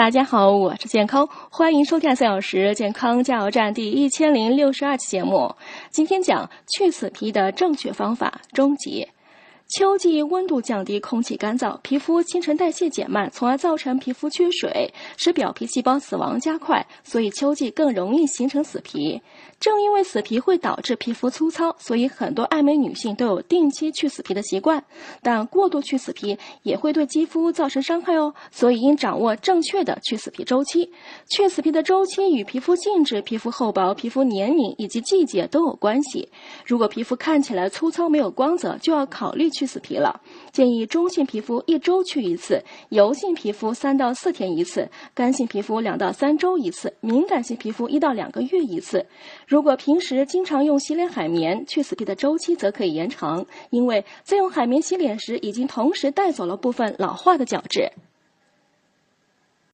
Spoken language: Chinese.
大家好，我是健康，欢迎收看三小时健康加油站第一千零六十二期节目。今天讲去死皮的正确方法，终结。秋季温度降低，空气干燥，皮肤新陈代谢减慢，从而造成皮肤缺水，使表皮细胞死亡加快，所以秋季更容易形成死皮。正因为死皮会导致皮肤粗糙，所以很多爱美女性都有定期去死皮的习惯。但过度去死皮也会对肌肤造成伤害哦，所以应掌握正确的去死皮周期。去死皮的周期与皮肤性质、皮肤厚薄、皮肤年龄以及季节都有关系。如果皮肤看起来粗糙没有光泽，就要考虑去。去死皮了，建议中性皮肤一周去一次，油性皮肤三到四天一次，干性皮肤两到三周一次，敏感性皮肤一到两个月一次。如果平时经常用洗脸海绵，去死皮的周期则可以延长，因为在用海绵洗脸时，已经同时带走了部分老化的角质。